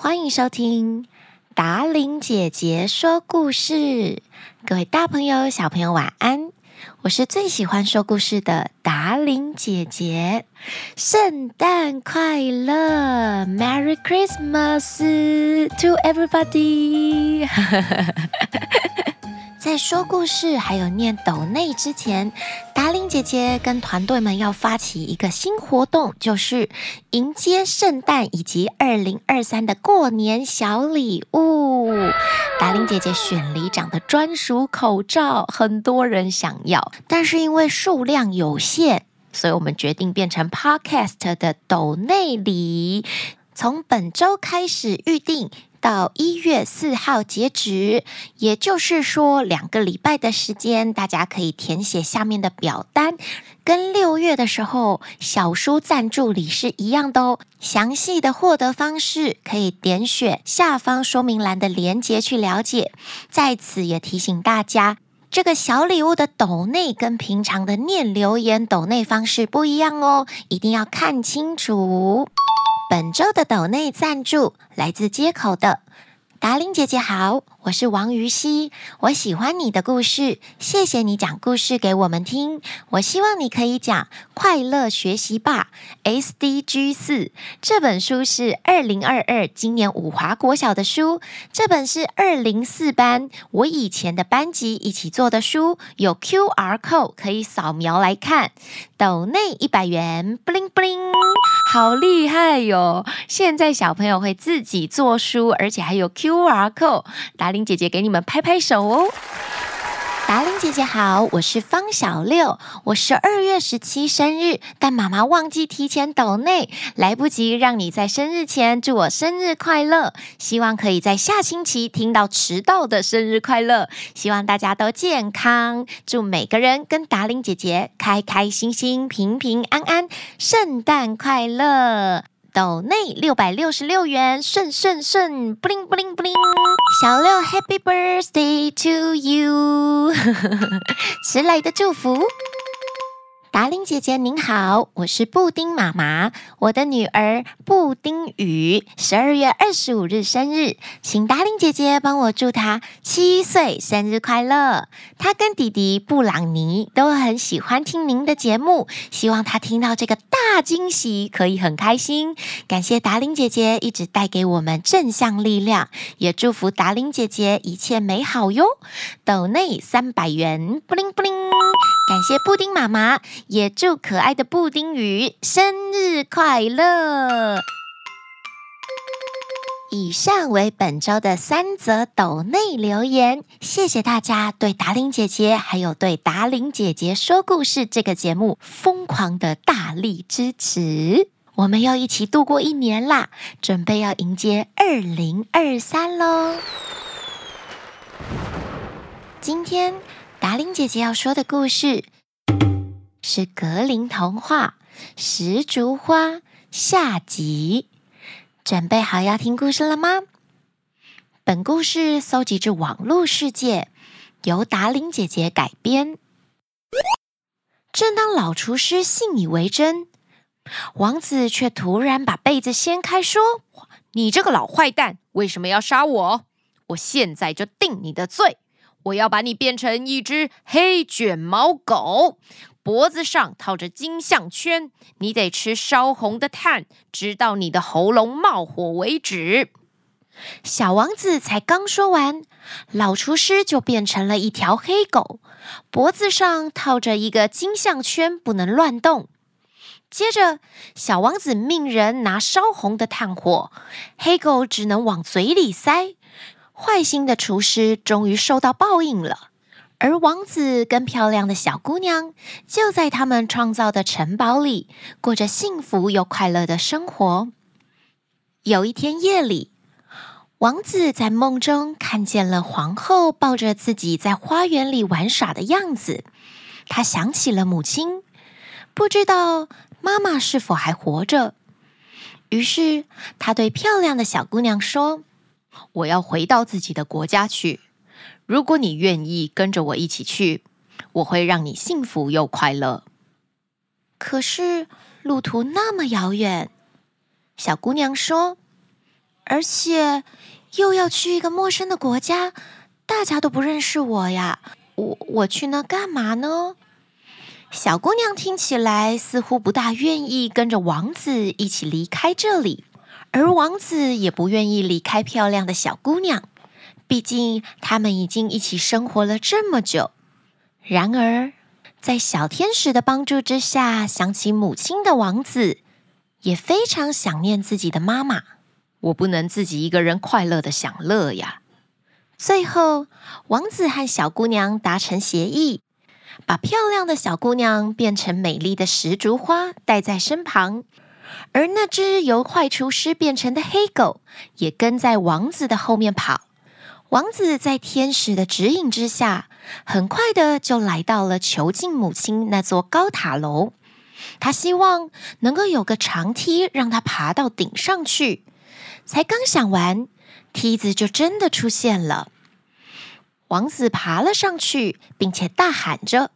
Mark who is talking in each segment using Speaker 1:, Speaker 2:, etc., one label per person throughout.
Speaker 1: 欢迎收听达玲姐姐说故事，各位大朋友、小朋友晚安！我是最喜欢说故事的达玲姐姐，圣诞快乐，Merry Christmas to everybody！在说故事还有念抖内之前，达伶姐姐跟团队们要发起一个新活动，就是迎接圣诞以及二零二三的过年小礼物。达伶姐姐选里长的专属口罩，很多人想要，但是因为数量有限，所以我们决定变成 Podcast 的抖内礼，从本周开始预定。到一月四号截止，也就是说两个礼拜的时间，大家可以填写下面的表单，跟六月的时候小书赞助礼是一样的哦。详细的获得方式可以点选下方说明栏的链接去了解。在此也提醒大家，这个小礼物的抖内跟平常的念留言抖内方式不一样哦，一定要看清楚。本周的抖内赞助来自街口的达玲姐姐好，我是王瑜希，我喜欢你的故事，谢谢你讲故事给我们听。我希望你可以讲《快乐学习吧》SDG 四这本书是二零二二今年五华国小的书，这本是二零四班我以前的班级一起做的书，有 QR code 可以扫描来看。抖内一百元，bling bling。好厉害哟！现在小朋友会自己做书，而且还有 QR code。达伶姐姐给你们拍拍手哦。达玲姐姐好，我是方小六，我十二月十七生日，但妈妈忘记提前抖内，来不及让你在生日前祝我生日快乐。希望可以在下星期听到迟到的生日快乐。希望大家都健康，祝每个人跟达玲姐姐开开心心、平平安安，圣诞快乐。斗内六百六十六元，顺顺顺，布灵布灵布灵。小六，Happy Birthday to you，迟来的祝福。达令姐姐您好，我是布丁妈妈，我的女儿布丁雨十二月二十五日生日，请达令姐姐帮我祝她七岁生日快乐。她跟弟弟布朗尼都很喜欢听您的节目，希望她听到这个大惊喜可以很开心。感谢达令姐姐一直带给我们正向力量，也祝福达令姐姐一切美好哟。抖内三百元，布灵布灵。感谢布丁妈妈，也祝可爱的布丁鱼生日快乐。以上为本周的三则抖内留言，谢谢大家对达伶姐姐还有对达伶姐姐说故事这个节目疯狂的大力支持。我们要一起度过一年啦，准备要迎接二零二三喽。今天。达伶姐姐要说的故事是格林童话《石竹花》下集，准备好要听故事了吗？本故事搜集自网络世界，由达伶姐姐改编。正当老厨师信以为真，王子却突然把被子掀开，说：“你这个老坏蛋，为什么要杀我？我现在就定你的罪。”我要把你变成一只黑卷毛狗，脖子上套着金项圈，你得吃烧红的炭，直到你的喉咙冒火为止。小王子才刚说完，老厨师就变成了一条黑狗，脖子上套着一个金项圈，不能乱动。接着，小王子命人拿烧红的炭火，黑狗只能往嘴里塞。坏心的厨师终于受到报应了，而王子跟漂亮的小姑娘就在他们创造的城堡里过着幸福又快乐的生活。有一天夜里，王子在梦中看见了皇后抱着自己在花园里玩耍的样子，他想起了母亲，不知道妈妈是否还活着。于是他对漂亮的小姑娘说。我要回到自己的国家去。如果你愿意跟着我一起去，我会让你幸福又快乐。可是路途那么遥远，小姑娘说，而且又要去一个陌生的国家，大家都不认识我呀。我我去那干嘛呢？小姑娘听起来似乎不大愿意跟着王子一起离开这里，而王子也不愿意离开漂亮的小姑娘。毕竟他们已经一起生活了这么久。然而，在小天使的帮助之下，想起母亲的王子也非常想念自己的妈妈。我不能自己一个人快乐地享乐呀。最后，王子和小姑娘达成协议，把漂亮的小姑娘变成美丽的石竹花带在身旁，而那只由坏厨师变成的黑狗也跟在王子的后面跑。王子在天使的指引之下，很快的就来到了囚禁母亲那座高塔楼。他希望能够有个长梯让他爬到顶上去。才刚想完。梯子就真的出现了，王子爬了上去，并且大喊着：“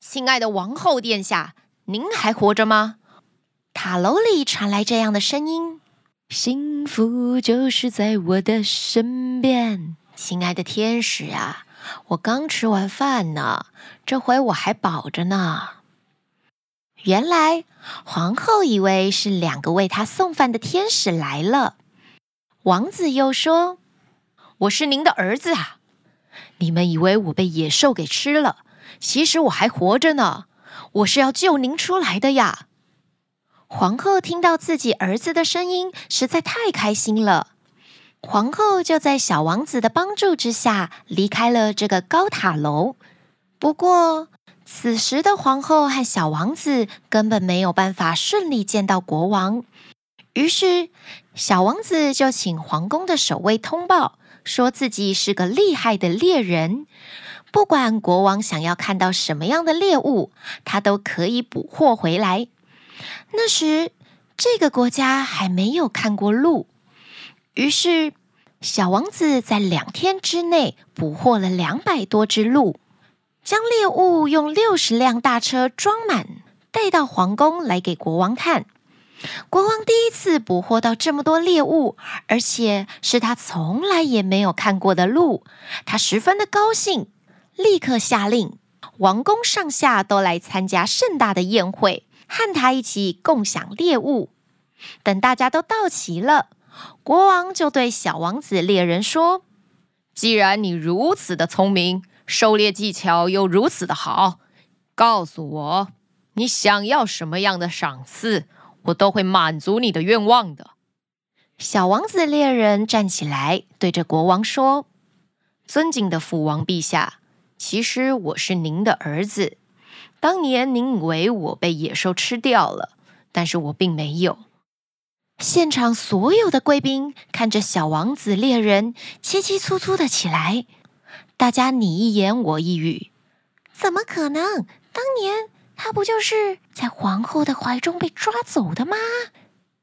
Speaker 1: 亲爱的王后殿下，您还活着吗？”塔楼里传来这样的声音：“幸福就是在我的身边，亲爱的天使啊，我刚吃完饭呢，这回我还饱着呢。”原来皇后以为是两个为她送饭的天使来了。王子又说：“我是您的儿子啊！你们以为我被野兽给吃了，其实我还活着呢。我是要救您出来的呀！”皇后听到自己儿子的声音，实在太开心了。皇后就在小王子的帮助之下离开了这个高塔楼。不过，此时的皇后和小王子根本没有办法顺利见到国王。于是，小王子就请皇宫的守卫通报，说自己是个厉害的猎人，不管国王想要看到什么样的猎物，他都可以捕获回来。那时，这个国家还没有看过鹿，于是小王子在两天之内捕获了两百多只鹿，将猎物用六十辆大车装满，带到皇宫来给国王看。国王第一次捕获到这么多猎物，而且是他从来也没有看过的鹿，他十分的高兴，立刻下令，王宫上下都来参加盛大的宴会，和他一起共享猎物。等大家都到齐了，国王就对小王子猎人说：“既然你如此的聪明，狩猎技巧又如此的好，告诉我，你想要什么样的赏赐？”我都会满足你的愿望的。小王子猎人站起来，对着国王说：“尊敬的父王陛下，其实我是您的儿子。当年您以为我被野兽吃掉了，但是我并没有。”现场所有的贵宾看着小王子猎人，嘁嘁促促的起来，大家你一言我一语：“怎么可能？当年……”他不就是在皇后的怀中被抓走的吗？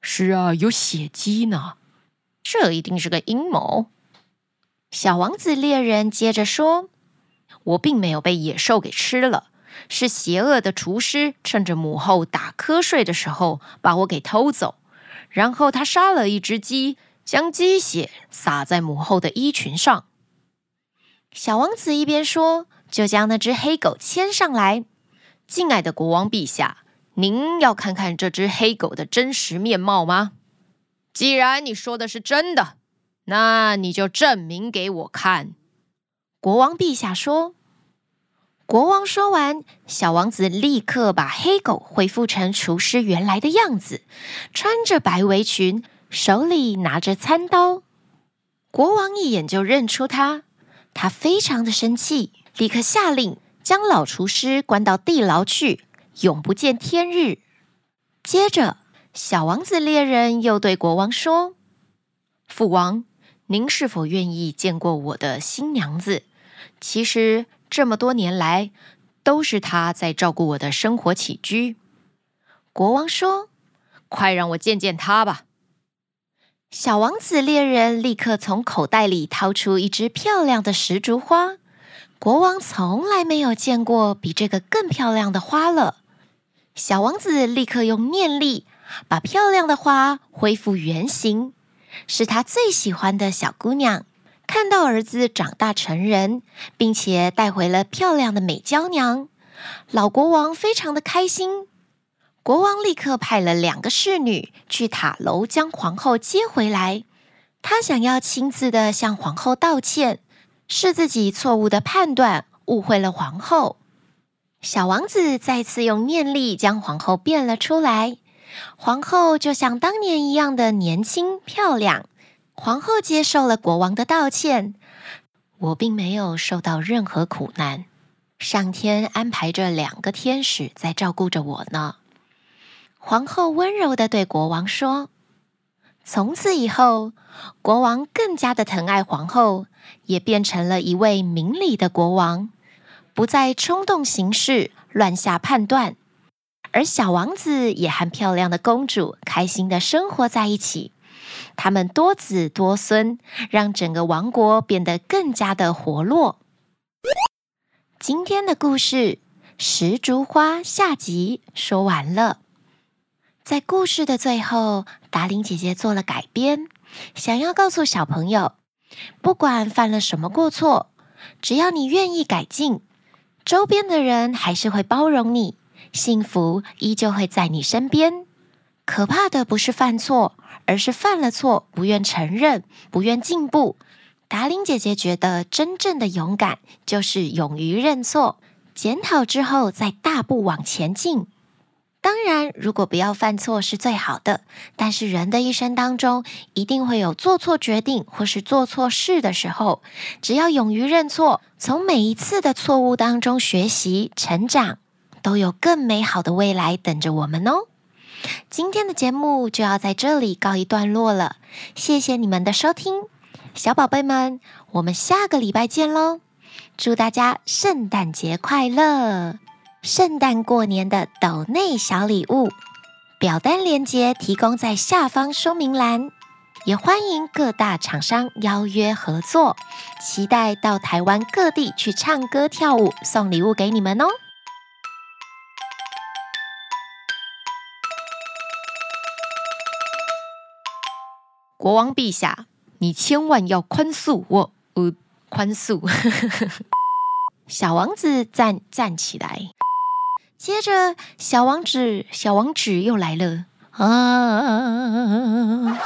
Speaker 1: 是啊，有血迹呢。这一定是个阴谋。小王子猎人接着说：“我并没有被野兽给吃了，是邪恶的厨师趁着母后打瞌睡的时候把我给偷走，然后他杀了一只鸡，将鸡血洒在母后的衣裙上。”小王子一边说，就将那只黑狗牵上来。敬爱的国王陛下，您要看看这只黑狗的真实面貌吗？既然你说的是真的，那你就证明给我看。国王陛下说。国王说完，小王子立刻把黑狗恢复成厨师原来的样子，穿着白围裙，手里拿着餐刀。国王一眼就认出他，他非常的生气，立刻下令。将老厨师关到地牢去，永不见天日。接着，小王子猎人又对国王说：“父王，您是否愿意见过我的新娘子？其实这么多年来，都是他在照顾我的生活起居。”国王说：“快让我见见他吧。”小王子猎人立刻从口袋里掏出一只漂亮的石竹花。国王从来没有见过比这个更漂亮的花了。小王子立刻用念力把漂亮的花恢复原形，是他最喜欢的小姑娘。看到儿子长大成人，并且带回了漂亮的美娇娘，老国王非常的开心。国王立刻派了两个侍女去塔楼将皇后接回来。他想要亲自的向皇后道歉，是自己错误的判断，误会了皇后。小王子再次用念力将皇后变了出来，皇后就像当年一样的年轻漂亮。皇后接受了国王的道歉，我并没有受到任何苦难，上天安排着两个天使在照顾着我呢。皇后温柔的对国王说：“从此以后，国王更加的疼爱皇后，也变成了一位明理的国王，不再冲动行事、乱下判断，而小王子也和漂亮的公主开心的生活在一起。”他们多子多孙，让整个王国变得更加的活络。今天的故事《石竹花》下集说完了。在故事的最后，达伶姐姐做了改编，想要告诉小朋友：不管犯了什么过错，只要你愿意改进，周边的人还是会包容你，幸福依旧会在你身边。可怕的不是犯错。而是犯了错，不愿承认，不愿进步。达伶姐姐觉得，真正的勇敢就是勇于认错，检讨之后再大步往前进。当然，如果不要犯错是最好的。但是人的一生当中，一定会有做错决定或是做错事的时候。只要勇于认错，从每一次的错误当中学习成长，都有更美好的未来等着我们哦。今天的节目就要在这里告一段落了，谢谢你们的收听，小宝贝们，我们下个礼拜见喽！祝大家圣诞节快乐！圣诞过年的抖内小礼物表单链接提供在下方说明栏，也欢迎各大厂商邀约合作，期待到台湾各地去唱歌跳舞，送礼物给你们哦！国王陛下，你千万要宽恕我！呃，宽恕。小王子站站起来，接着小王子小王子又来了啊！